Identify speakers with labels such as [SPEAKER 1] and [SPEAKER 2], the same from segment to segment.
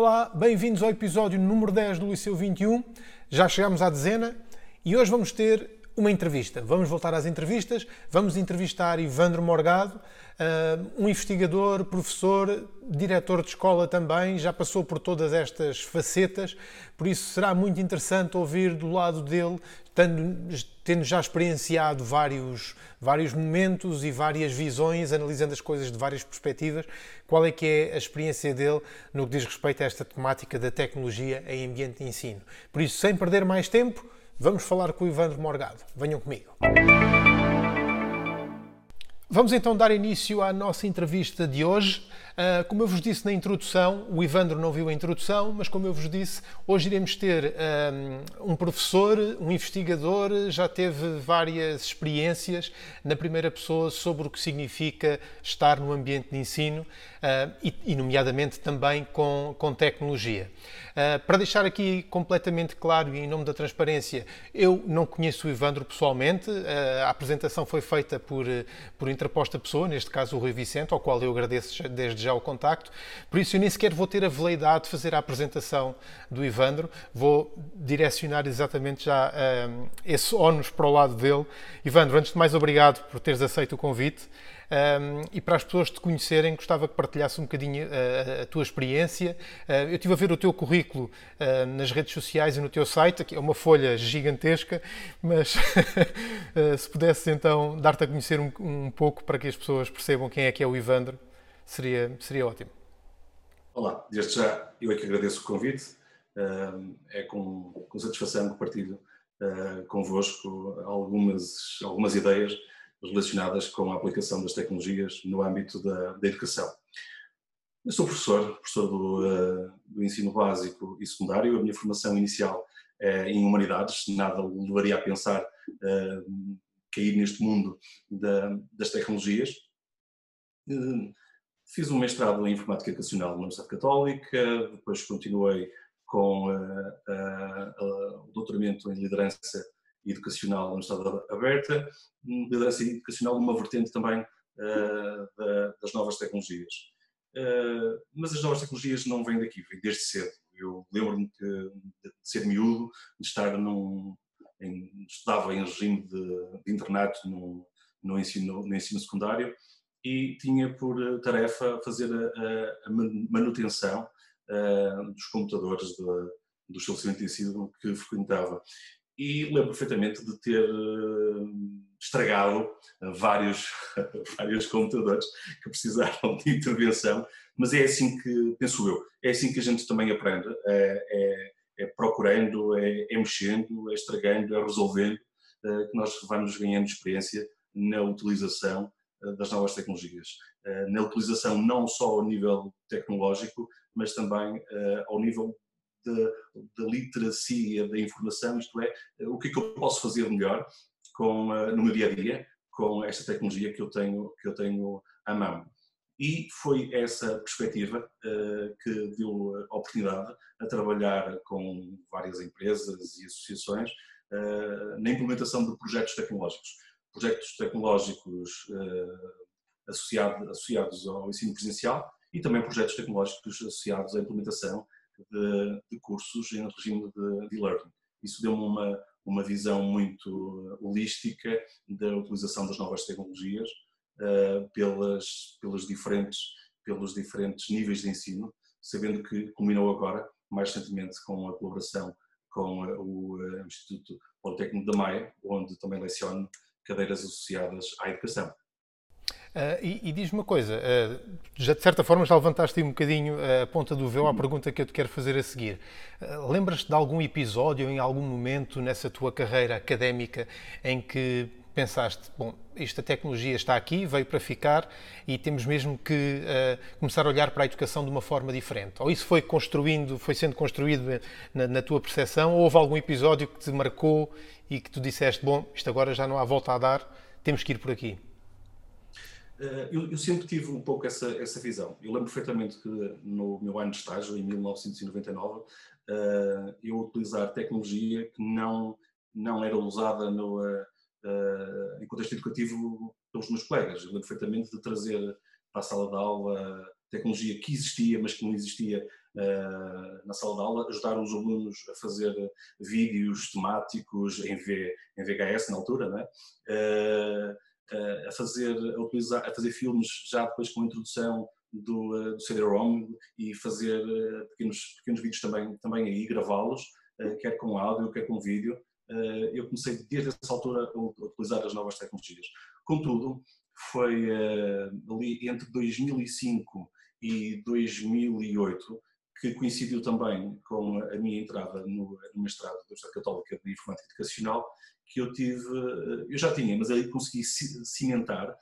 [SPEAKER 1] Olá, bem-vindos ao episódio número 10 do Liceu 21. Já chegamos à dezena e hoje vamos ter uma entrevista. Vamos voltar às entrevistas. Vamos entrevistar Ivandro Morgado, ah, um investigador, professor, diretor de escola também, já passou por todas estas facetas, por isso será muito interessante ouvir do lado dele, tendo, tendo já experienciado vários, vários momentos e várias visões, analisando as coisas de várias perspectivas, qual é que é a experiência dele no que diz respeito a esta temática da tecnologia em ambiente de ensino. Por isso, sem perder mais tempo, vamos falar com o Ivandro Morgado. Venham comigo. Vamos então dar início à nossa entrevista de hoje. Uh, como eu vos disse na introdução, o Ivandro não viu a introdução, mas como eu vos disse, hoje iremos ter um, um professor, um investigador, já teve várias experiências na primeira pessoa sobre o que significa estar no ambiente de ensino uh, e, e, nomeadamente, também com, com tecnologia. Uh, para deixar aqui completamente claro e em nome da transparência, eu não conheço o Ivandro pessoalmente, a apresentação foi feita por, por interposta pessoa, neste caso o Rui Vicente, ao qual eu agradeço desde já o contacto. Por isso eu nem sequer vou ter a veleidade de fazer a apresentação do Ivandro, vou direcionar exatamente já um, esse ónus para o lado dele. Ivandro, antes de mais, obrigado por teres aceito o convite. Um, e para as pessoas te conhecerem, gostava que partilhasse um bocadinho uh, a tua experiência. Uh, eu estive a ver o teu currículo uh, nas redes sociais e no teu site, aqui é uma folha gigantesca, mas se pudesse então dar-te a conhecer um, um pouco para que as pessoas percebam quem é que é o Ivandro seria, seria ótimo.
[SPEAKER 2] Olá, desde já eu é que agradeço o convite. É com, com satisfação que partilho ah, convosco algumas, algumas ideias relacionadas com a aplicação das tecnologias no âmbito da, da educação. Eu sou professor, professor do, ah, do ensino básico e secundário. A minha formação inicial é em humanidades, nada levaria a pensar uh, cair neste mundo da, das tecnologias. Fiz um mestrado em Informática Educacional na Universidade Católica, depois continuei com uh, uh, o doutoramento em Liderança Educacional na Universidade Aberta, Liderança Educacional numa vertente também da, das novas tecnologias. mas as novas tecnologias não vêm daqui, vêm desde cedo. Eu lembro-me de, ser miúdo, de estar num, em, em regime de, de internato no, no, ensino, no ensino secundário e tinha por eh, tarefa fazer a, a manutenção uh, dos computadores do, do estabelecimento de ensino que frequentava. E lembro perfeitamente de ter uh, estragado vários, vários computadores que precisaram de intervenção, mas é assim que, penso eu, é assim que a gente também aprende, é, é, é procurando, é, é, mexendo, é estragando, é resolvendo, que nós vamos ganhando experiência na utilização das novas tecnologias. Eh, na utilização não só ao nível tecnológico, mas também eh, ao nível da literacia da informação, isto é, o que é que eu posso fazer melhor com, no meu dia a dia com esta tecnologia que eu tenho, que eu tenho à mão. E foi essa perspectiva que deu a oportunidade a trabalhar com várias empresas e associações na implementação de projetos tecnológicos projetos tecnológicos uh, associado, associados ao ensino presencial e também projetos tecnológicos associados à implementação de, de cursos em regime de, de e-learning. Isso deu-me uma, uma visão muito holística da utilização das novas tecnologias uh, pelas, pelos, diferentes, pelos diferentes níveis de ensino, sabendo que culminou agora, mais recentemente, com a colaboração com o Instituto Politécnico da Maia, onde também leciono cadeiras associadas à educação.
[SPEAKER 1] Uh, e, e diz-me uma coisa, uh, já de certa forma já levantaste um bocadinho a ponta do véu à pergunta que eu te quero fazer a seguir. Lembras-te de algum episódio, em algum momento nessa tua carreira académica, em que pensaste, bom, esta tecnologia está aqui, veio para ficar e temos mesmo que começar a olhar para a educação de uma forma diferente? Ou isso foi construindo, foi sendo construído na, na tua percepção, ou houve algum episódio que te marcou e que tu disseste, bom, isto agora já não há volta a dar, temos que ir por aqui?
[SPEAKER 2] Eh, eu, eu, sempre tive um pouco essa, essa visão. Eu lembro perfeitamente que no meu ano de estágio, em 1999, eh, eu utilizar tecnologia que não, não era usada no, uh, em contexto educativo pelos meus colegas. Eu lembro perfeitamente de trazer para a sala de aula tecnologia que existia, mas que não existia na sala de aula, ajudar os alunos a fazer vídeos temáticos em, v, em VHS na altura, né? a, fazer, a, utilizar, a fazer filmes já depois com a introdução do, do CD-ROM e fazer pequenos, pequenos vídeos também, também aí, gravá-los, quer com áudio, quer com vídeo. Eu comecei desde essa altura a utilizar as novas tecnologias. Contudo, foi ali entre 2005 e 2008 que coincidiu também com a minha entrada no, mestrado da Universidade Católica de Informática Educacional, que eu tive, eh, eu já tinha, mas aí consegui cimentar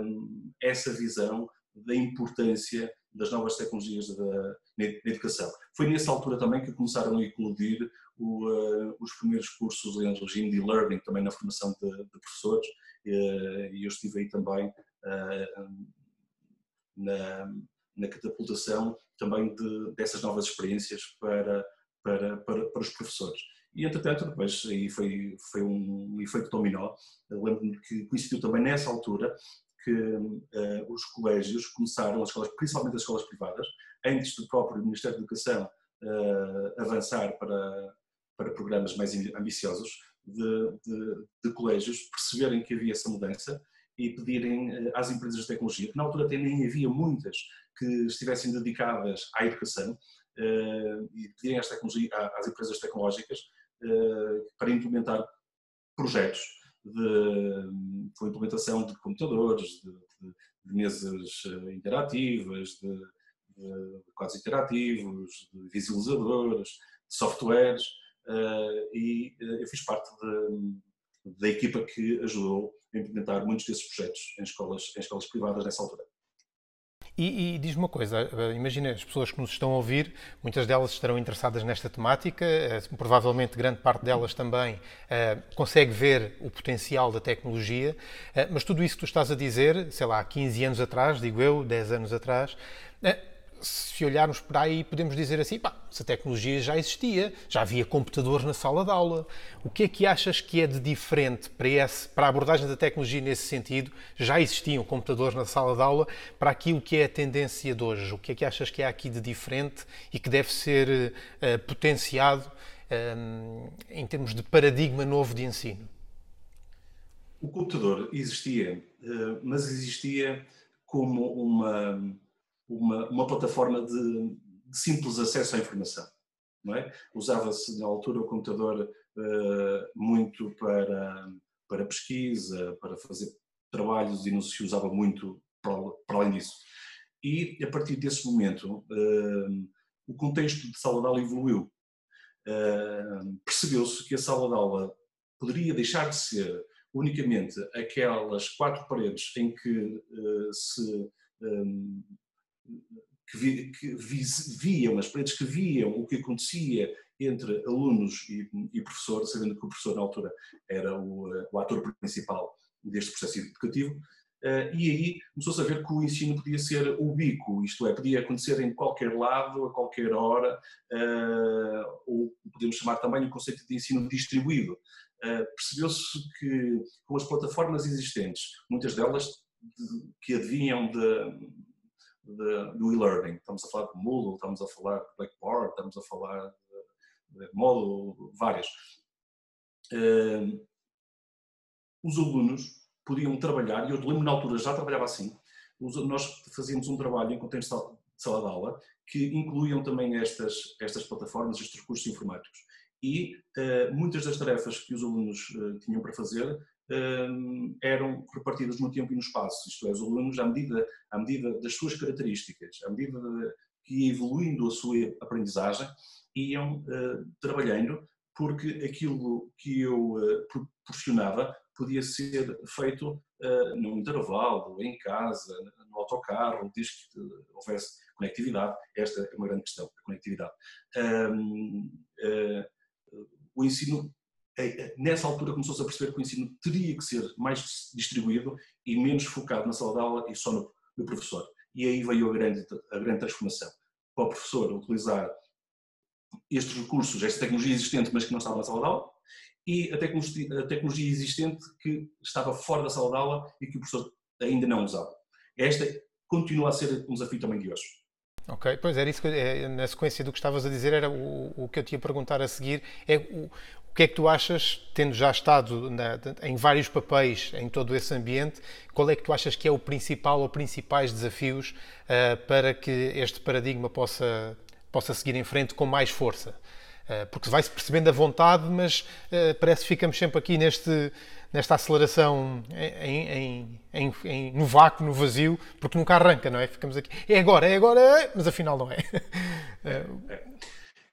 [SPEAKER 2] um, essa visão da importância das novas tecnologias da, na educação. Foi nessa altura também que começaram a eclodir o, uh, os primeiros cursos em regime de learning, também na formação de, de professores, uh, e eu estive aí também uh, na, na catapultação também de, dessas novas experiências para, para, para, para os professores. E, entretanto, depois aí foi, foi um efeito dominó. Lembro-me que coincidiu também nessa altura que uh, os colégios começaram, as escolas, principalmente as escolas privadas, antes do próprio Ministério da Educação uh, avançar para, para programas mais ambiciosos, de, de, de, colégios perceberem que havia essa mudança e pedirem uh, às empresas de tecnologia, que na altura até nem havia muitas que estivessem dedicadas à educação, e pedirem às, às empresas tecnológicas eh, para implementar projetos de, implementação de computadores, de, de, de mesas eh, interativas, de, de quadros interativos, de visualizadores, de softwares, e uh, eu fiz parte da equipa que ajudou a implementar muitos desses projetos em escolas, em escolas privadas nessa altura.
[SPEAKER 1] E, e diz-me uma coisa, eh, imagina as pessoas que nos estão a ouvir, muitas delas estarão interessadas nesta temática, eh, provavelmente grande parte delas também consegue ver o potencial da tecnologia, mas tudo isso que tu estás a dizer, sei lá, há 15 anos atrás, digo eu, 10 anos atrás, se olharmos para aí, podemos dizer assim: pá, essa tecnologia já existia, já havia computadores na sala de aula. O que é que achas que é de diferente para, esse, para a abordagem da tecnologia nesse sentido? Já existiam computadores na sala de aula para aquilo que é a tendência de hoje. O que é que achas que há aqui de diferente e que deve ser uh, potenciado um, eh, em termos de paradigma novo de ensino?
[SPEAKER 2] O computador existia, eh, mas existia como uma uma, uma plataforma de, de, simples acesso à informação. É? Usava-se na altura o computador uh, muito para, para pesquisa, para fazer trabalhos e não se usava muito para, para além disso. E a partir desse momento uh, o contexto de sala de aula evoluiu. Uh, Percebeu-se que a sala de aula poderia deixar de ser unicamente aquelas quatro paredes em que se que, vi, que viam, as paredes que viam o que acontecia entre alunos e, e professor, sabendo que o professor na altura era o, eh, o ator principal deste processo educativo, Uh, e aí começou-se a ver que o ensino podia ser ubíquo, isto é, podia acontecer em qualquer lado, a qualquer hora, uh, ou podemos chamar também o conceito de ensino distribuído. Percebeu-se que com as plataformas existentes, muitas delas de, que adivinham de, de, do e-learning. Estamos a falar de Moodle, estamos a falar de Blackboard, estamos a falar de, de várias. Uh, os alunos podiam trabalhar, e eu lembro na altura já trabalhava assim, nós fazíamos um trabalho em contexto de sala de aula que incluíam também estas, estas plataformas, estes recursos informáticos. E uh, muitas das tarefas que os alunos uh, tinham para fazer um, eram repartidas no tempo e no espaço, isto é, os alunos, à medida, à medida das suas características, à medida de, que evoluindo a sua aprendizagem, iam uh, trabalhando, porque aquilo que eu uh, proporcionava podia ser feito uh, num intervalo, em casa, no autocarro, desde que houvesse conectividade. Esta é uma grande questão, a conectividade. Um, o ensino nessa altura começou-se a perceber que o ensino teria que ser mais distribuído e menos focado na sala de aula e só no, no professor. E aí veio a grande, a grande transformação. Para o professor utilizar estes recursos, esta tecnologia existente, mas que não estava na sala de aula, e a tecnologia, a tecnologia existente que estava fora da sala de aula e que o professor ainda não usava. Esta continua a ser um desafio também de hoje.
[SPEAKER 1] Ok, pois era isso que é, na sequência do que estavas a dizer, era o, o que eu te ia perguntar a seguir. É o, o que é que tu achas, tendo já estado na, em vários papéis em todo esse ambiente, qual é que tu achas que é o principal ou principais desafios uh, para que este paradigma possa, possa seguir em frente com mais força? Uh, porque vai-se percebendo a vontade, mas uh, parece que ficamos sempre aqui neste, nesta aceleração em, em, em, no vácuo, no vazio, porque nunca arranca, não é? Ficamos aqui, é agora, é agora, mas afinal não é.
[SPEAKER 2] é, é.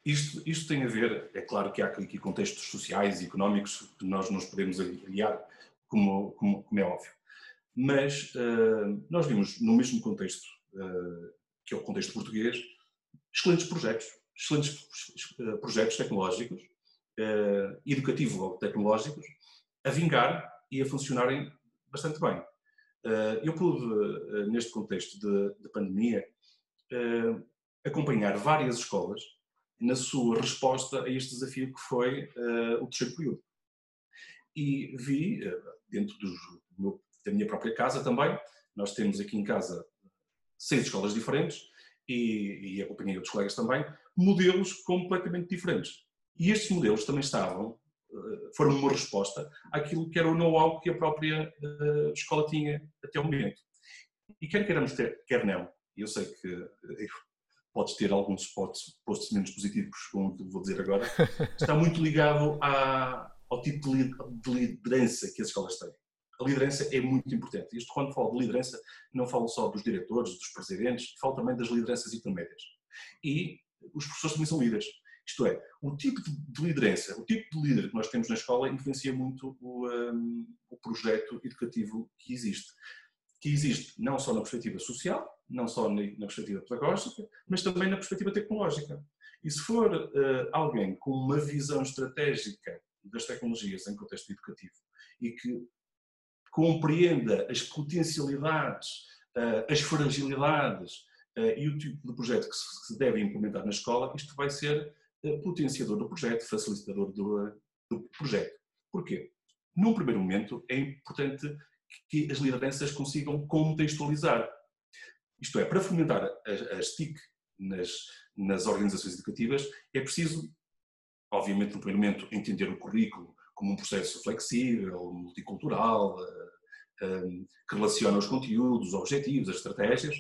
[SPEAKER 2] Isto, isto tem a ver, é claro que há aqui contextos sociais e económicos que nós nos podemos aliar, como, como, como é óbvio. Mas uh, nós vimos no mesmo contexto, uh, que é o contexto português, excelentes projetos, excelentes projetos tecnológicos, uh, educativo-tecnológicos, a vingar e a funcionarem bastante bem. Eh, eu pude, eh, neste contexto de, de pandemia, eh, acompanhar várias escolas na sua resposta a este desafio que foi o terceiro período. E vi, dentro do, da minha própria casa também, nós temos aqui em casa seis escolas diferentes e, e acompanhei outros colegas também, modelos completamente diferentes. E estes modelos também estavam foram uma resposta àquilo que era o know-how que a própria uh, escola tinha até o momento. E quer queiramos ter, quer não, eu sei que uh, podes ter alguns posts, posts menos positivos, como vou dizer agora, está muito ligado à, ao tipo de, de liderança que as escolas têm. A liderança é muito importante. Isto, quando falo de liderança, não falo só dos diretores, dos presidentes, falo também das lideranças intermédias. E os professores também são líderes. Isto é, o tipo de liderança, o tipo de líder que nós temos na escola influencia muito o, um, o projeto educativo que existe. Que existe não só na perspectiva social, não só na, perspectiva pedagógica, mas também na perspectiva tecnológica. E se for uh, alguém com uma visão estratégica das tecnologias em contexto educativo e que compreenda as potencialidades, uh, as fragilidades uh, e o tipo de projeto que se deve implementar na escola, isto vai ser potenciador do projeto, facilitador do, do projeto. Porquê? Num primeiro momento, é importante que as lideranças consigam contextualizar. Isto é, para fomentar as, TIC nas, nas organizações educativas, é preciso, obviamente, no primeiro momento, entender o currículo como um processo flexível, multicultural, eh, eh, que relaciona os conteúdos, os objetivos, as estratégias,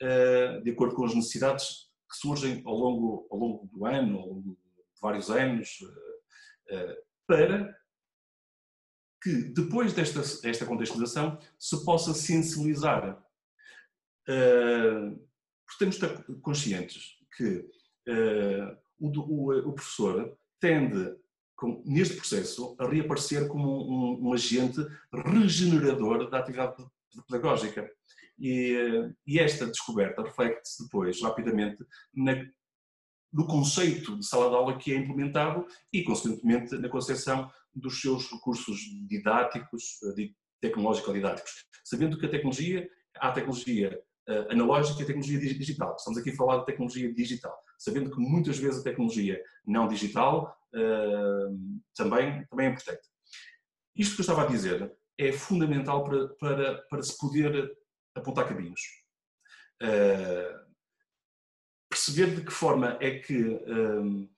[SPEAKER 2] eh, de acordo com as necessidades que surgem ao longo, ao longo do ano, ao longo de vários anos, eh, eh, para que depois desta, desta contextualização se possa sensibilizar. Eh, porque temos de estar conscientes que o, o, o professor tende, neste processo, a reaparecer como um, um agente regenerador da atividade pedagógica. E, e esta descoberta reflete-se depois, rapidamente, na, no conceito de sala de aula que é implementado e, consequentemente, na concepção dos seus recursos didáticos, eh, tecnológico-didáticos. Sabendo que a tecnologia, há tecnologia uh, analógica e tecnologia digital. Estamos aqui a falar de tecnologia digital. Sabendo que muitas vezes a tecnologia não digital uh, também, também é importante. Isto que eu estava a dizer é fundamental para, para, para se poder apontar caminhos. Uh, perceber de que forma é que um, uh,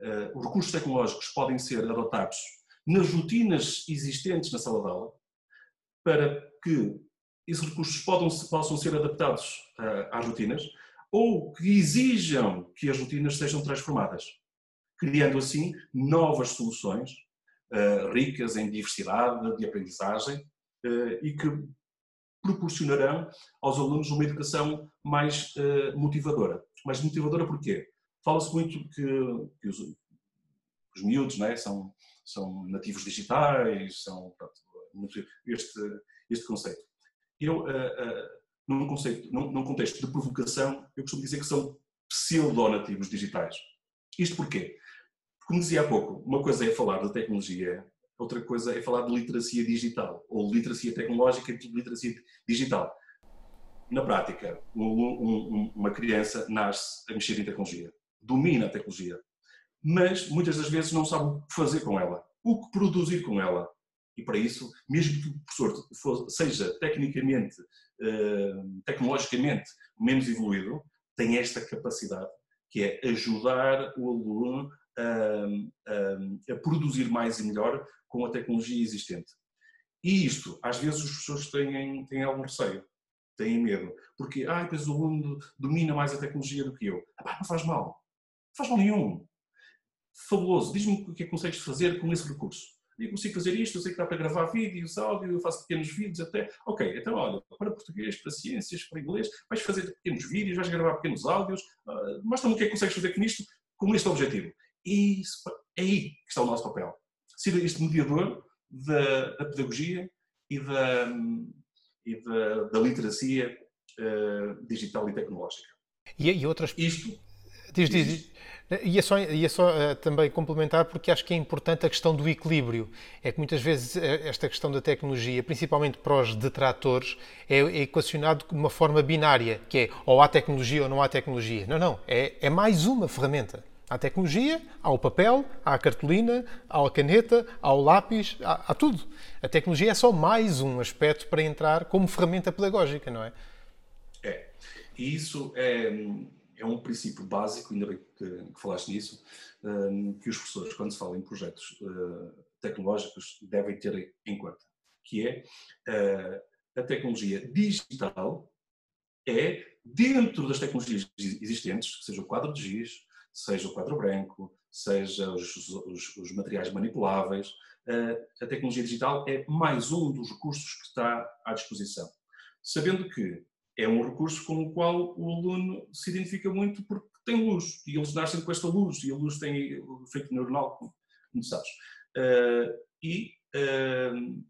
[SPEAKER 2] eh, os recursos tecnológicos podem ser adotados nas rotinas existentes na sala de aula para que esses recursos podam, possam ser adaptados uh, às rotinas ou que exijam que as rotinas sejam transformadas, criando assim novas soluções ricas em diversidade de aprendizagem e que proporcionarão aos alunos uma educação mais uh, motivadora. Mais motivadora porquê? Fala-se muito que, que os, os, miúdos né, são, são nativos digitais, são pronto, este, este conceito. Eu, uh, uh, num, conceito, num, num, contexto de provocação, eu costumo dizer que são pseudo-nativos digitais. Isto porquê? Como dizia há pouco, uma coisa é falar da tecnologia outra coisa é falar de literacia digital, ou literacia tecnológica e literacia digital. Na prática, um, um, uma criança nasce a mexer em tecnologia, domina a tecnologia, mas muitas das vezes não sabe o que fazer com ela, o que produzir com ela. E para isso, mesmo que o professor seja tecnicamente, eh, tecnologicamente menos evoluído, tem esta capacidade, que é ajudar o aluno a, a, produzir mais e melhor com a tecnologia existente. E isto, às vezes, as pessoas têm, têm algum receio, têm medo, porque, ah, depois o aluno domina mais a tecnologia do que eu. Ah, não faz mal, não faz mal nenhum. Fabuloso, diz-me o que é que consegues fazer com esse recurso. Eu consigo fazer isto, eu sei que dá para gravar vídeos, áudio, eu faço pequenos vídeos até. Ok, então olha, para português, para ciências, para inglês, vais fazer pequenos vídeos, vais gravar pequenos áudios, uh, mostra-me o que é que consegues fazer com isto, com este objetivo. E isso, é aí que está o nosso papel. Ser este mediador da, da pedagogia e da, e da, da literacia uh, digital e tecnológica.
[SPEAKER 1] E, e outras. Isto. Diz, diz, diz. E é só, e é só uh, também complementar, porque acho que é importante a questão do equilíbrio. É que muitas vezes eh, esta questão da tecnologia, principalmente para os detratores, é, é equacionado de uma forma binária, que é ou há tecnologia ou não há tecnologia. Não, não. É, é mais uma ferramenta. Há tecnologia, há o papel, a cartolina, a caneta, há o lápis, há, tudo. A tecnologia é só mais um aspecto para entrar como ferramenta pedagógica, não é?
[SPEAKER 2] É. E isso é, é um princípio básico, ainda bem que, que falaste nisso, um, que os professores, quando se fala em projetos uh, tecnológicos, devem ter em conta, que é uh, a tecnologia digital é dentro das tecnologias existentes, seja o quadro de giz, seja o quadro branco, seja os, os, os materiais manipuláveis, uh, a tecnologia digital é mais um dos recursos que está à disposição. Sabendo que é um recurso com o qual o aluno se identifica muito porque tem luz e eles nascem com esta luz e a luz tem o efeito neuronal, como sabes. Uh, e uh,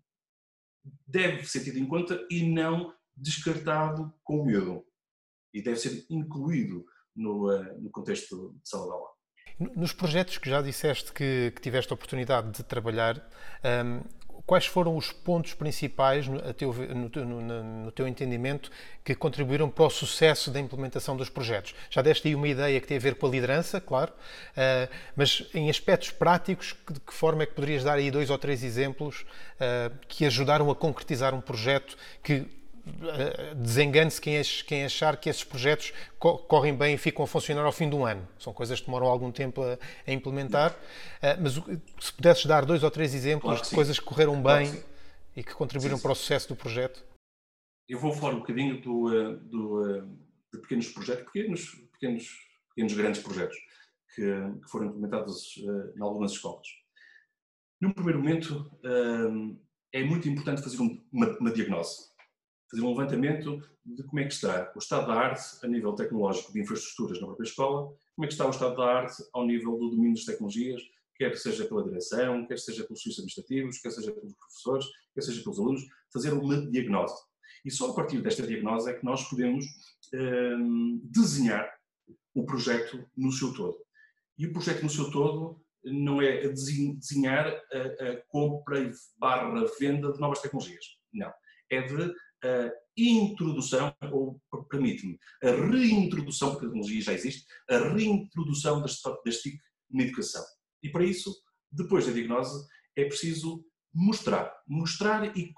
[SPEAKER 2] deve ser tido em conta e não descartado com medo. E deve ser incluído no, uh, no contexto aula.
[SPEAKER 1] Nos projetos que já disseste que, que tiveste a oportunidade de trabalhar, um, quais foram os pontos principais, no teu, no, no, no, teu entendimento, que contribuíram para o sucesso da implementação dos projetos? Já deste aí uma ideia que tem a ver com a liderança, claro, uh, mas em aspectos práticos, de que forma é que poderias dar aí dois ou três exemplos uh, que ajudaram a concretizar um projeto que eh, desengane-se quem, quem, achar que esses projetos correm bem e ficam a funcionar ao fim de um ano. São coisas que demoram algum tempo a, a implementar. Eh, mas se pudesses dar dois ou três exemplos claro de coisas que correram bem claro que e que contribuíram sim, sim. para o sucesso do projeto.
[SPEAKER 2] Eu vou falar um bocadinho do, eh, do, de pequenos projetos, pequenos, pequenos, pequenos grandes projetos que, que foram implementados em algumas escolas. Num primeiro momento, é muito importante fazer uma, uma diagnose fazer um levantamento de como é que está o estado da arte a nível tecnológico de infraestruturas na própria escola, como é que está o estado da arte ao nível do domínio das tecnologias, quer seja pela direção, quer seja pelos serviços administrativos, quer seja pelos professores, quer seja pelos alunos, fazer uma diagnose. E só a partir desta diagnose é que nós podemos hum, desenhar o projeto no seu todo. E o projeto no seu todo não é desenhar a, a compra e barra venda de novas tecnologias. Não. É de a introdução, ou permite-me, a reintrodução, porque a tecnologia já existe, a reintrodução das, TIC na educação. E para isso, depois da diagnose, é preciso mostrar, mostrar e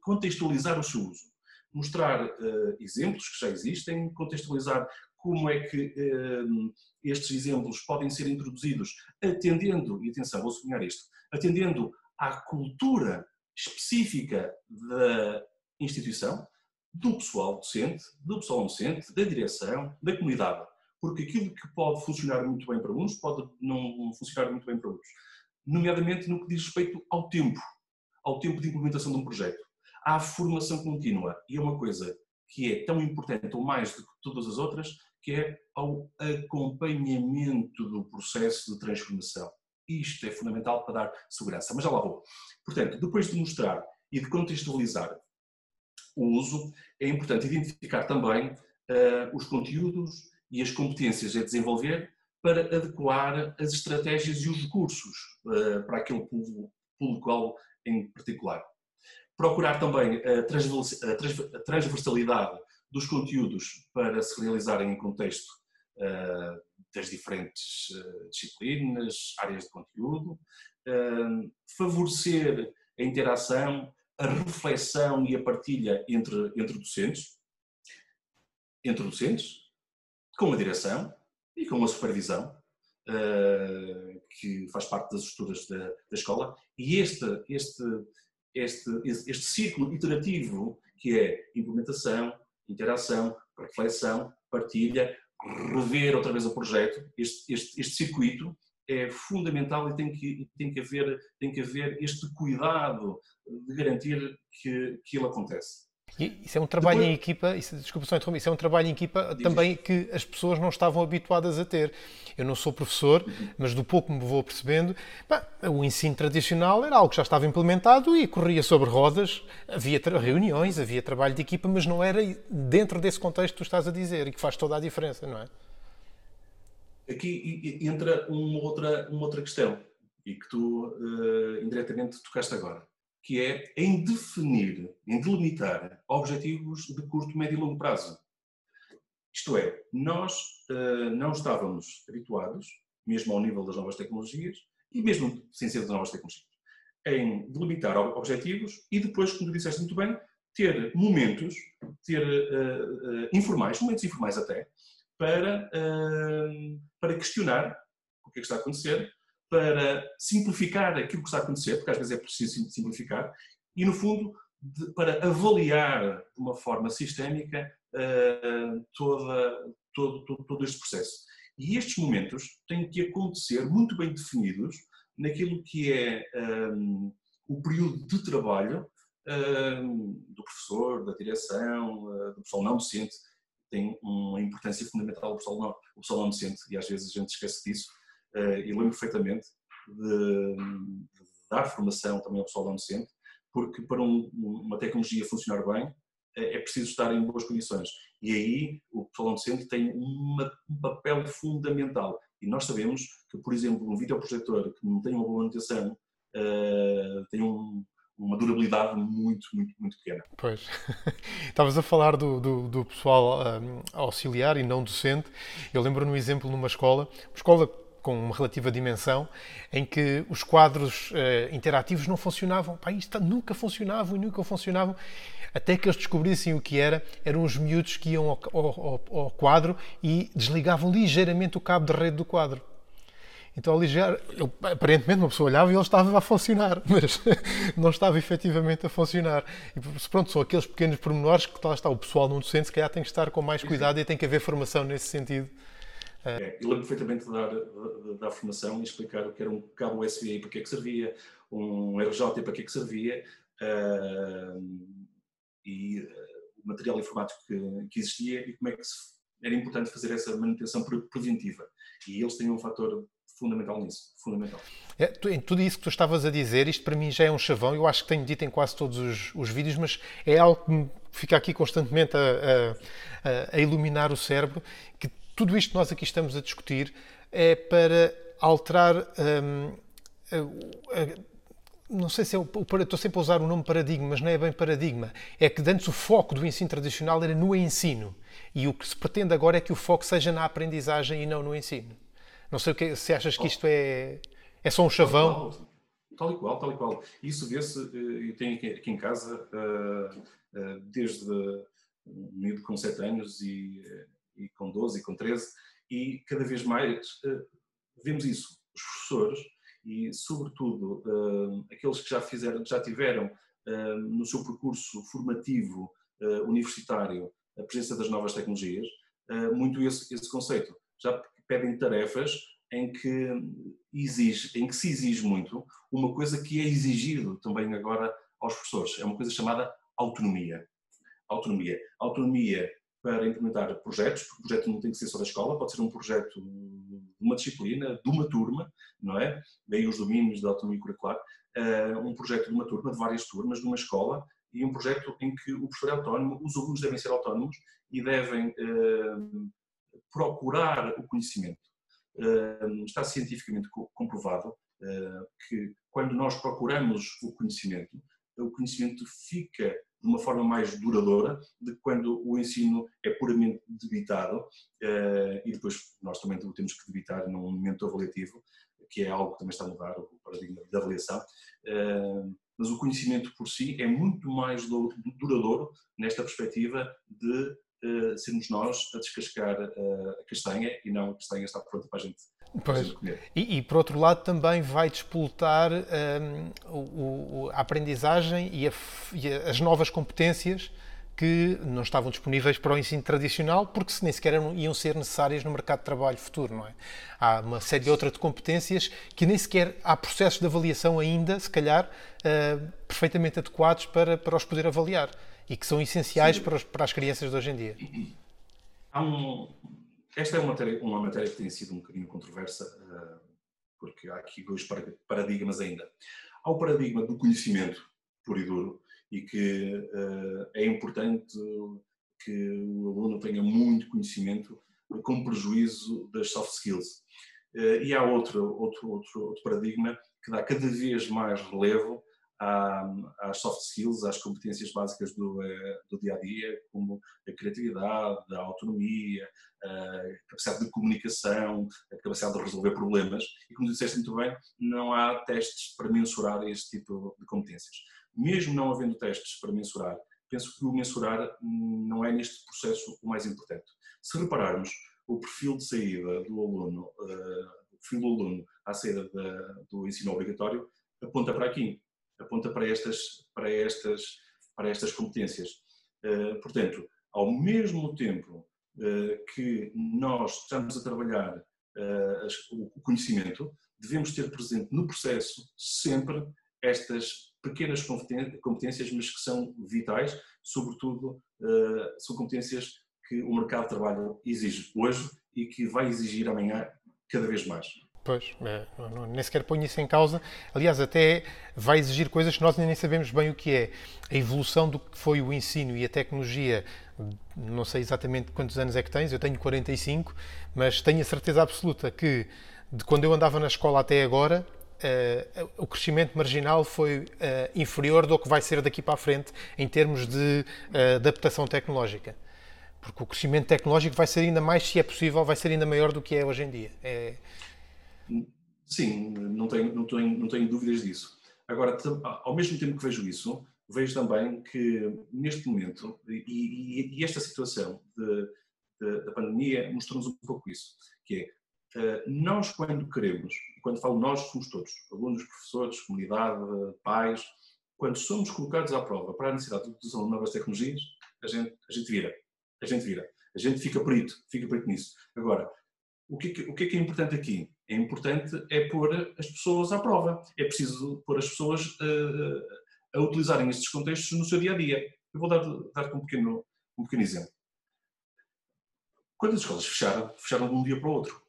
[SPEAKER 2] contextualizar o seu uso. Mostrar uh, exemplos que já existem, contextualizar como é que uh, estes exemplos podem ser introduzidos, atendendo, e atenção, vou sublinhar isto, atendendo à cultura específica da instituição, do pessoal docente, do pessoal docente, da direção, da comunidade. Porque aquilo que pode funcionar muito bem para uns pode não funcionar muito bem para outros. Nomeadamente no que diz respeito ao tempo, ao tempo de implementação de um projeto. à formação contínua. E é uma coisa que é tão importante ou mais do que todas as outras, que é ao acompanhamento do processo de transformação. Isto é fundamental para dar segurança. Mas já lá vou. Portanto, depois de mostrar e de contextualizar o uso, é importante identificar também uh, os conteúdos e as competências a desenvolver para adequar as estratégias e os recursos uh, para aquele público-alvo em particular. Procurar também a transversalidade dos conteúdos para se realizarem em contexto uh, das diferentes disciplinas, áreas de conteúdo, favorecer a interação a reflexão e a partilha entre, entre docentes, entre docentes, com a direção e com a supervisão, uh, que faz parte das estruturas da, da escola, e este, este, este, este ciclo iterativo que é implementação, interação, reflexão, partilha, rever outra vez o projeto, este, este, este circuito é fundamental e tem que, tem, que haver, tem que haver este cuidado de garantir que, que ele acontece.
[SPEAKER 1] E isso é um trabalho Depois... em equipa, isso, desculpa só interromper, isso é um trabalho em equipa também isso. que as pessoas não estavam habituadas a ter. Eu não sou professor, uhum. mas do pouco me vou percebendo, o ensino tradicional era algo que já estava implementado e corria sobre rodas, havia reuniões, havia trabalho de equipa, mas não era dentro desse contexto que tu estás a dizer e que faz toda a diferença, não é?
[SPEAKER 2] Aqui entra uma outra, uma outra questão e que tu uh, indiretamente tocaste agora que é em definir, em delimitar objetivos de curto, médio e longo prazo. Isto é, nós uh, não estávamos habituados, mesmo ao nível das novas tecnologias, e mesmo sem ser das novas tecnologias, em delimitar objetivos e depois, como tu disseste muito bem, ter momentos, ter uh, uh, informais, momentos informais até, para, para questionar o que é que está a acontecer, para simplificar aquilo que está a acontecer, porque às vezes é preciso simplificar, e no fundo de, para avaliar de uma forma sistémica uh, toda, todo, todo, todo este processo. E estes momentos têm que acontecer muito bem definidos naquilo que é um, o período de trabalho um, do professor, da direção, uh, do pessoal não docente, tem uma importância fundamental o pessoal não, o pessoal não docente, e às vezes a gente esquece disso, eh, e lembro perfeitamente de, de, dar formação também ao pessoal da docente, porque para um, uma tecnologia funcionar bem é, é preciso estar em boas condições. E aí o pessoal docente tem uma, um papel fundamental. E nós sabemos que, por exemplo, um videoprojetor que não tem uma boa manutenção uh, tem um, uma durabilidade muito, muito, muito pequena.
[SPEAKER 1] Pois. Estavas a falar do, do, do pessoal um, auxiliar e não docente. Eu lembro no exemplo numa escola, uma escola com uma relativa dimensão, em que os quadros uh, interativos não funcionavam. Pá, isto nunca funcionavam e nunca funcionavam. Até que eles descobrissem o que era, eram os miúdos que iam ao, ao, ao quadro e desligavam ligeiramente o cabo de rede do quadro. Então, ligeiro, eu, aparentemente, uma pessoa olhava e ele estava a funcionar, mas não estava efetivamente a funcionar. E pronto, são aqueles pequenos pormenores que lá está o pessoal não docente, se calhar tem que estar com mais cuidado e tem que haver formação nesse sentido.
[SPEAKER 2] É, eu lembro perfeitamente de dar, de dar formação e explicar o que era um cabo USB e para que é que servia, um RJ para que é que servia uh, e uh, o material informático que, que, existia e como é que se, era importante fazer essa manutenção preventiva. E eles têm um fator fundamental nisso, fundamental.
[SPEAKER 1] É, em tudo isso que tu estavas a dizer, isto para mim já é um chavão, eu acho que tenho dito em quase todos os, os vídeos, mas é algo que fica aqui constantemente a, a, a iluminar o cérebro, que tudo isto que nós aqui estamos a discutir é para alterar. Hum, a, não sei se é o, estou sempre a usar o nome paradigma, mas não é bem paradigma. É que antes o foco do ensino tradicional era no ensino. E o que se pretende agora é que o foco seja na aprendizagem e não no ensino. Não sei o que, se achas que isto é, é só um chavão.
[SPEAKER 2] Tal e qual, tal e qual. Isso vê-se, eh, eu tenho aqui em casa, eh, eh, desde um miúdo com 7 anos e e com 12 e com 13, e cada vez mais vemos isso. Os professores e, sobretudo, aqueles que já fizeram, já tiveram no seu percurso formativo universitário a presença das novas tecnologias, muito esse, esse conceito. Já pedem tarefas em que, exige, em que se exige muito uma coisa que é exigido também agora aos professores. É uma coisa chamada autonomia. Autonomia. Autonomia para implementar projetos, porque o projeto não tem que ser só da escola, pode ser um projeto de uma disciplina, de uma turma, não é? Daí os domínios da autonomia curricular, uh, um projeto de uma turma, de várias turmas, de uma escola, e um projeto em que o professor é autónomo, os alunos devem ser autónomos e devem uh, procurar o conhecimento. Está cientificamente comprovado que quando nós procuramos o conhecimento, o conhecimento fica de uma forma mais duradoura de quando o ensino é puramente debitado uh, e depois nós também temos que debitar num momento avaliativo, que é algo que também está a mudar, o paradigma da avaliação. Mas o conhecimento por si é muito mais duradouro nesta perspectiva de uh, sermos nós a descascar uh, a castanha e não a castanha está pronta para a gente,
[SPEAKER 1] pois. comer. E, e, por outro lado também vai despoltar um, o, o, a aprendizagem e, a, e, as novas competências que não estavam disponíveis para o ensino tradicional porque nem sequer iam ser necessárias no mercado de trabalho futuro, não é? Há uma série de outras de competências que nem sequer há processos de avaliação ainda, se calhar, uh, perfeitamente adequados para, para os poder avaliar e que são essenciais para, os, para, as crianças de hoje em dia.
[SPEAKER 2] Um, esta é uma matéria, uma matéria que tem sido um bocadinho controversa, uh, porque há aqui dois paradigmas ainda. Há o paradigma do conhecimento puro e duro, e que uh, é importante que o aluno tenha muito conhecimento com prejuízo das soft skills. Uh, e há outro, outro, outro, outro paradigma que dá cada vez mais relevo às soft skills, às competências básicas do, uh, do dia a dia, como a criatividade, a autonomia, a capacidade de comunicação, a capacidade de resolver problemas. E como disseste muito bem, não há testes para mensurar este tipo de competências mesmo não havendo testes para mensurar, penso que o mensurar não é neste processo o mais importante. Se repararmos, o perfil de saída do aluno, uh, o perfil do aluno à saída da, do ensino obrigatório, aponta para aqui, aponta para estas, para estas, para estas competências. Uh, portanto, ao mesmo tempo uh, que nós estamos a trabalhar o conhecimento, devemos ter presente no processo sempre estas pequenas competências, mas que são vitais, sobretudo são competências que o mercado de trabalho exige hoje e que vai exigir amanhã cada vez mais.
[SPEAKER 1] Pois, é, não, nem sequer ponho isso em causa. Aliás, até vai exigir coisas que nós nem sabemos bem o que é. A evolução do que foi o ensino e a tecnologia, não sei exatamente quantos anos é que tens, eu tenho 45, mas tenho a certeza absoluta que de quando eu andava na escola até agora, Uh, o crescimento marginal foi uh, inferior do que vai ser daqui para a frente em termos de uh, adaptação tecnológica. Porque o crescimento tecnológico vai ser ainda mais, se é possível, vai ser ainda maior do que é hoje em dia. É...
[SPEAKER 2] Sim, não tenho, não, tenho, não tenho dúvidas disso. Agora, ao mesmo tempo que vejo isso, vejo também que neste momento, e, e, e esta situação de, de, da pandemia mostrou-nos um pouco isso, que é eh, nós, quando queremos, quando falo nós, somos todos, alunos, professores, comunidade, pais, quando somos colocados à prova para a necessidade de utilização de novas tecnologias, a gente, a gente vira. A gente vira. A gente fica perito, fica perito nisso. Agora, o que, o que é que é importante aqui? É importante é pôr as pessoas à prova. É preciso pôr as pessoas uh, a utilizarem estes contextos no seu dia a dia. Eu vou dar-te dar um, pequeno, um pequeno exemplo. Quando as escolas fecharam, fecharam de um dia para o outro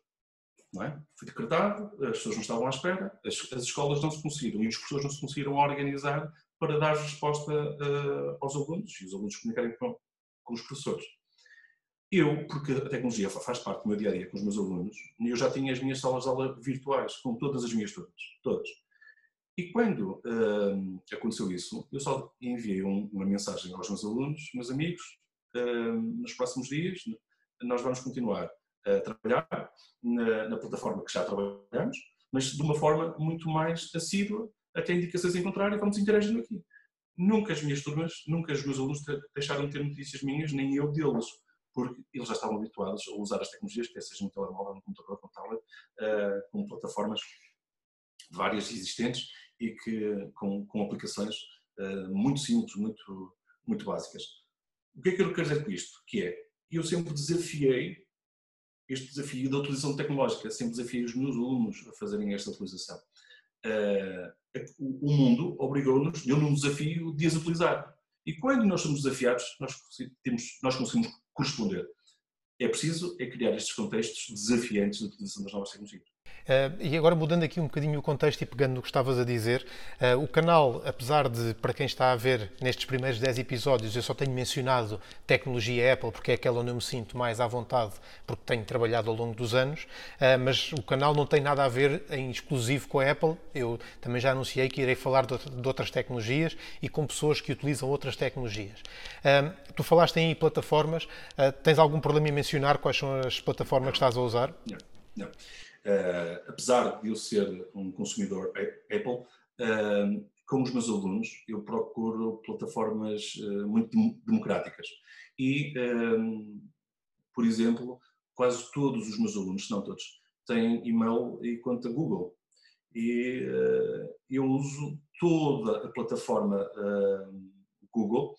[SPEAKER 2] não é? Foi decretado, as pessoas não estavam à espera, as, as, escolas não se conseguiram e os professores não se conseguiram organizar para dar resposta uh, aos alunos e os alunos comunicarem com, com os professores. Eu, porque a tecnologia faz parte do meu dia a dia com os meus alunos, eu já tinha as minhas salas de aula virtuais com todas as minhas turmas, todas. E quando uh, aconteceu isso, eu só enviei um, uma mensagem aos meus alunos, meus amigos, uh, nos próximos dias nós vamos continuar a trabalhar na, na, plataforma que já trabalhamos, mas de uma forma muito mais assídua, até indicações em contrário, e vamos interagindo aqui. Nunca as minhas turmas, nunca os meus alunos deixaram de ter notícias minhas, nem eu deles, porque eles já estavam habituados a usar as tecnologias, quer seja no telemóvel, no computador, no tablet, uh, com plataformas várias existentes e que, com, com aplicações uh, muito simples, muito, muito básicas. O que é que eu quero dizer com isto? Que é, eu sempre desafiei este desafio da utilização tecnológica, sempre desafio os meus alunos a fazerem esta utilização. Uh, o mundo obrigou-nos, deu-nos um desafio de as utilizar. E quando nós somos desafiados, nós, temos, nós conseguimos corresponder. É preciso é criar estes contextos desafiantes de utilização das novas tecnologias.
[SPEAKER 1] Uh, e agora mudando aqui um bocadinho o contexto e pegando no que estavas a dizer, uh, o canal, apesar de, para quem está a ver nestes primeiros 10 episódios, eu só tenho mencionado tecnologia Apple porque é aquela onde eu me sinto mais à vontade, porque tenho trabalhado ao longo dos anos, uh, mas o canal não tem nada a ver em exclusivo com a Apple. Eu também já anunciei que irei falar de, de outras tecnologias e com pessoas que utilizam outras tecnologias. tu falaste em plataformas, tens algum problema em mencionar quais são as plataformas que estás a usar?
[SPEAKER 2] Não, não. Uh, apesar de eu ser um consumidor Apple, uh, com os meus alunos eu procuro plataformas uh, muito democráticas. E, por exemplo, quase todos os meus alunos, se não todos, têm e-mail e conta Google. E eu uso toda a plataforma Google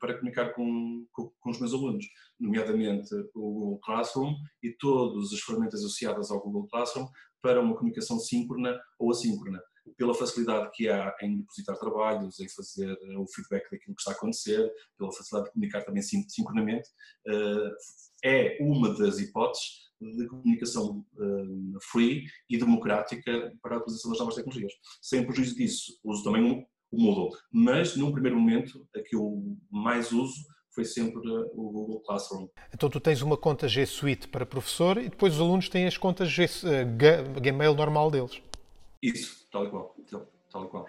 [SPEAKER 2] para comunicar com, com, com, os meus alunos, nomeadamente o Google Classroom e todas as ferramentas associadas ao Google Classroom para uma comunicação síncrona ou assíncrona pela facilidade que há em depositar trabalhos, em fazer o feedback daquilo que está a acontecer, pela facilidade de comunicar também sincronamente, eh, é uma das hipóteses de comunicação eh, free e democrática para a utilização das novas tecnologias. Sem prejuízo disso, uso também o Moodle, mas num primeiro momento, a que eu mais uso foi sempre o Google Classroom.
[SPEAKER 1] Então tu tens uma conta G Suite para professor e depois os alunos têm as contas G, uh, Gmail normal deles.
[SPEAKER 2] Isso, tal e qual. Tal e qual.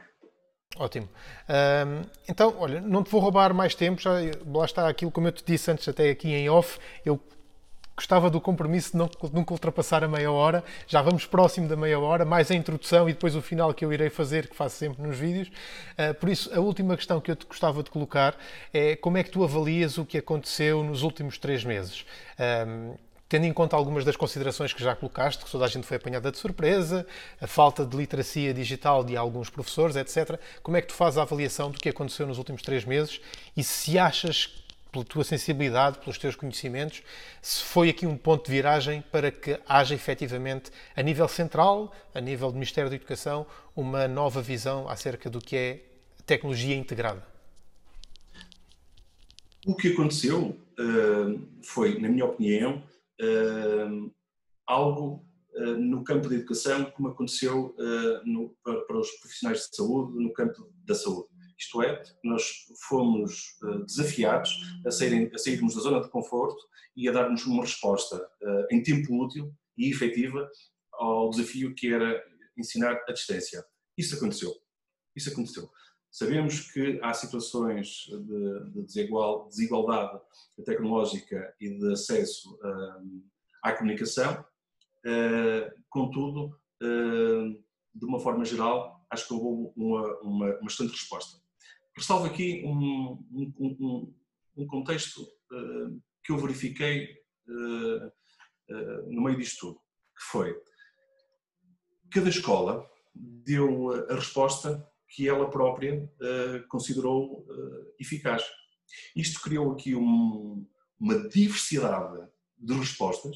[SPEAKER 1] Ótimo. Um, então, olha, não te vou roubar mais tempo, já, lá está aquilo como eu te disse antes até aqui em off, eu gostava do compromisso de não, nunca ultrapassar a meia hora. Já vamos próximo da meia hora, mais a introdução e depois o final que eu irei fazer, que faço sempre nos vídeos. Uh, por isso, a última questão que eu te gostava de colocar é como é que tu avalias o que aconteceu nos últimos três meses? Um, tendo em conta algumas das considerações que já colocaste, que toda a gente foi apanhada de surpresa, a falta de literacia digital de alguns professores, etc. Como é que tu fazes a avaliação do que aconteceu nos últimos três meses e se achas pela tua sensibilidade, pelos teus conhecimentos, se foi aqui um ponto de viragem para que haja efetivamente, a nível central, a nível do Ministério da Educação, uma nova visão acerca do que é tecnologia integrada?
[SPEAKER 2] O que aconteceu uh, foi, na minha opinião, uh, algo uh, no campo da educação como aconteceu no, para, para os profissionais de saúde no campo da saúde isto é, nós fomos uh, desafiados a, saírem, a, sairmos da zona de conforto e a darmos uma resposta uh, em tempo útil e efetiva ao desafio que era ensinar à distância. Isso aconteceu. Isso aconteceu. Sabemos que há situações de, de desigual, desigualdade tecnológica e de acesso uh, à comunicação, contudo, de uma forma geral, acho que houve uma, uma, uma excelente resposta ressalvo aqui um, um, um, um contexto uh, que eu verifiquei uh, uh, no meio disto tudo, que foi cada escola deu a resposta que ela própria considerou eficaz. Isto criou aqui uma diversidade de respostas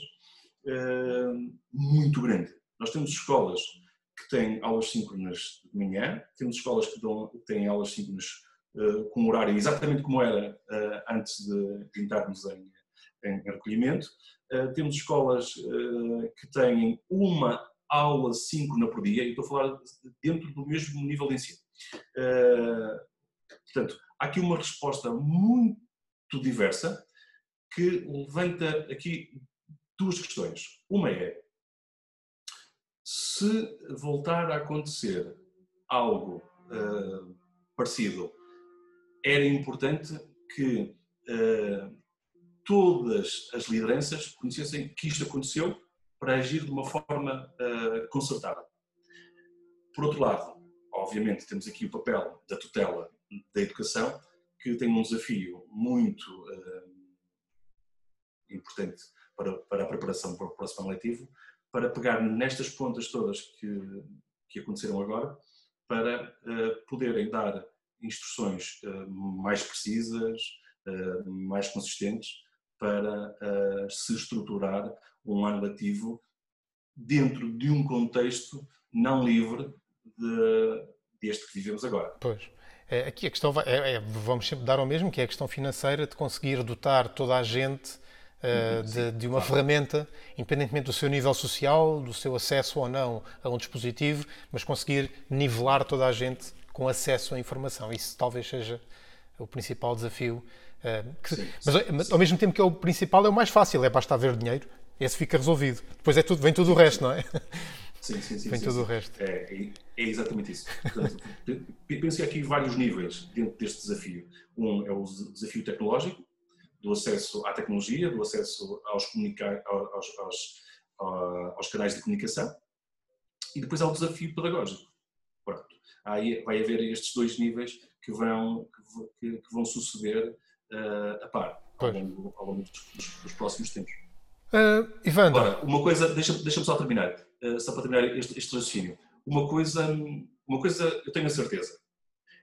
[SPEAKER 2] muito grande. Nós temos escolas que têm aulas síncronas de manhã, temos escolas que, dão, têm aulas síncronas uh, com horário exatamente como era uh, antes de, de entrarmos em, em recolhimento. Uh, temos escolas que têm uma aula síncrona por dia, e estou a falar dentro do mesmo nível de ensino. portanto, há aqui uma resposta muito diversa que levanta aqui duas questões. Uma é, se voltar a acontecer algo uh, parecido era importante que uh, todas as lideranças conhecessem que isto aconteceu para agir de uma forma uh, concertada. Por outro lado, obviamente, temos aqui o papel da tutela da educação, que tem um desafio muito uh, importante para, para a preparação para o próximo letivo, para pegar nestas pontas todas que, que aconteceram agora, para poderem dar instruções uh, mais precisas, uh, mais consistentes, para uh, se estruturar um ano letivo dentro de um contexto não livre de, deste que vivemos agora.
[SPEAKER 1] Pois. É, aqui a questão vai, é, é, vamos sempre dar ao mesmo, que é a questão financeira de conseguir dotar toda a gente uh, de, de, uma ferramenta, independentemente do seu nível social, do seu acesso ou não a um dispositivo, mas conseguir nivelar toda a gente com acesso à informação. Isso talvez seja o principal desafio. Uh, que, sim, mas, sim, mas, ao mesmo tempo que é o principal, é o mais fácil, é basta haver dinheiro, esse fica resolvido. Depois é tudo, vem tudo o resto, não é?
[SPEAKER 2] Sim, sim, sim.
[SPEAKER 1] Vem
[SPEAKER 2] sim,
[SPEAKER 1] tudo
[SPEAKER 2] sim.
[SPEAKER 1] o resto.
[SPEAKER 2] É, é, é exatamente isso. Portanto, penso que há aqui vários níveis dentro deste desafio. Um é o desafio tecnológico, do acesso à tecnologia, do acesso aos, comunicar, aos, aos, aos canais de comunicação, e depois há o desafio pedagógico. Pronto aí vai haver estes dois níveis que vão, que, que vão suceder uh, a par. ao longo, ao longo dos, dos, próximos tempos.
[SPEAKER 1] Uh, Ivan.
[SPEAKER 2] Agora, uma coisa, deixa-me deixa só terminar, uh, só para terminar este, este raciocínio. Uma coisa, uma coisa eu tenho a certeza,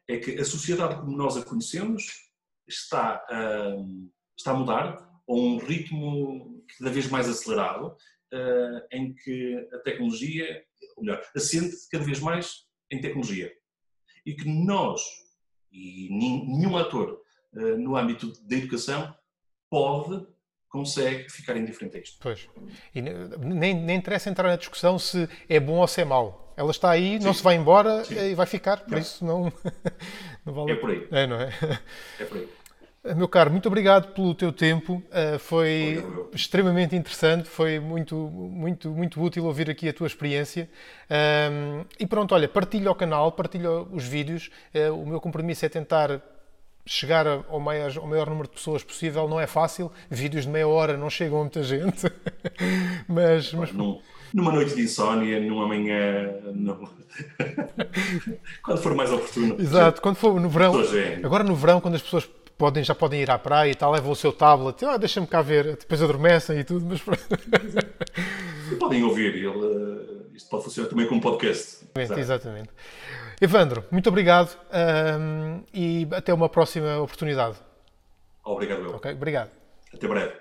[SPEAKER 2] é que a sociedade como nós a conhecemos está, uh, está a mudar a um ritmo cada vez mais acelerado, uh, em que a tecnologia, ou melhor, assente cada vez mais em tecnologia. E que nós, e nenhum ator uh, no âmbito da educação, pode, consegue ficar indiferente a isto.
[SPEAKER 1] Pois. E nem, nem interessa entrar na discussão se é bom ou se é mau. Ela está aí, Sim. não se vai embora Sim. e vai ficar, por não. isso não,
[SPEAKER 2] não vale. É por aí.
[SPEAKER 1] É, não é?
[SPEAKER 2] É por aí.
[SPEAKER 1] Meu caro, muito obrigado pelo teu tempo. Uh, foi extremamente interessante, foi muito, muito, muito útil ouvir aqui a tua experiência. Um, e pronto, olha, partilha o canal, partilha os vídeos. Uh, o meu compromisso é tentar chegar ao maior, ao maior número de pessoas possível. Não é fácil, vídeos de meia hora não chegam a muita gente. mas, mas...
[SPEAKER 2] Num, numa noite de insónia, numa manhã. quando for mais oportuno.
[SPEAKER 1] Exato, quando for no verão. Agora no verão, quando as pessoas podem, já podem ir à praia e tal, levam o seu tablet, ah, deixa-me cá ver, depois adormecem e tudo, mas
[SPEAKER 2] podem ouvir, ele, eh, isto pode funcionar também como podcast.
[SPEAKER 1] Exatamente. exatamente. Evandro, muito obrigado um, e até uma próxima oportunidade.
[SPEAKER 2] Obrigado, eu.
[SPEAKER 1] Ok, obrigado.
[SPEAKER 2] Até breve.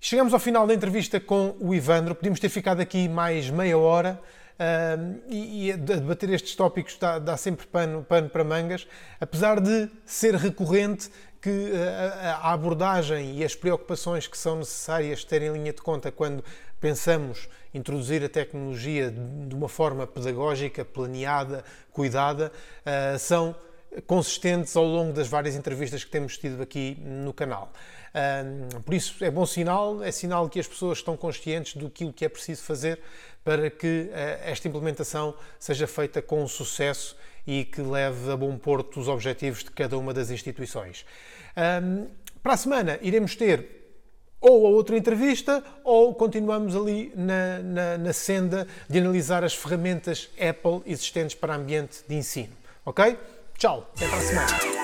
[SPEAKER 1] Chegamos ao final da entrevista com o Ivandro. Podíamos ter ficado aqui mais meia hora e, e a debater estes tópicos dá, dá sempre pano, pano para mangas, apesar de ser recorrente que a, a, abordagem e as preocupações que são necessárias terem em linha de conta quando pensamos introduzir a tecnologia de uma forma pedagógica, planeada, cuidada, uh, são consistentes ao longo das várias entrevistas que temos tido aqui no canal. Por isso é bom sinal, é sinal que as pessoas estão conscientes do que é preciso fazer para que eh, esta implementação seja feita com sucesso e que leve a bom porto os objetivos de cada uma das instituições. Para a semana iremos ter ou a outra entrevista ou continuamos ali na, na, na senda de analisar as ferramentas Apple existentes para ambiente de ensino. Ok? Tchau, até para a semana.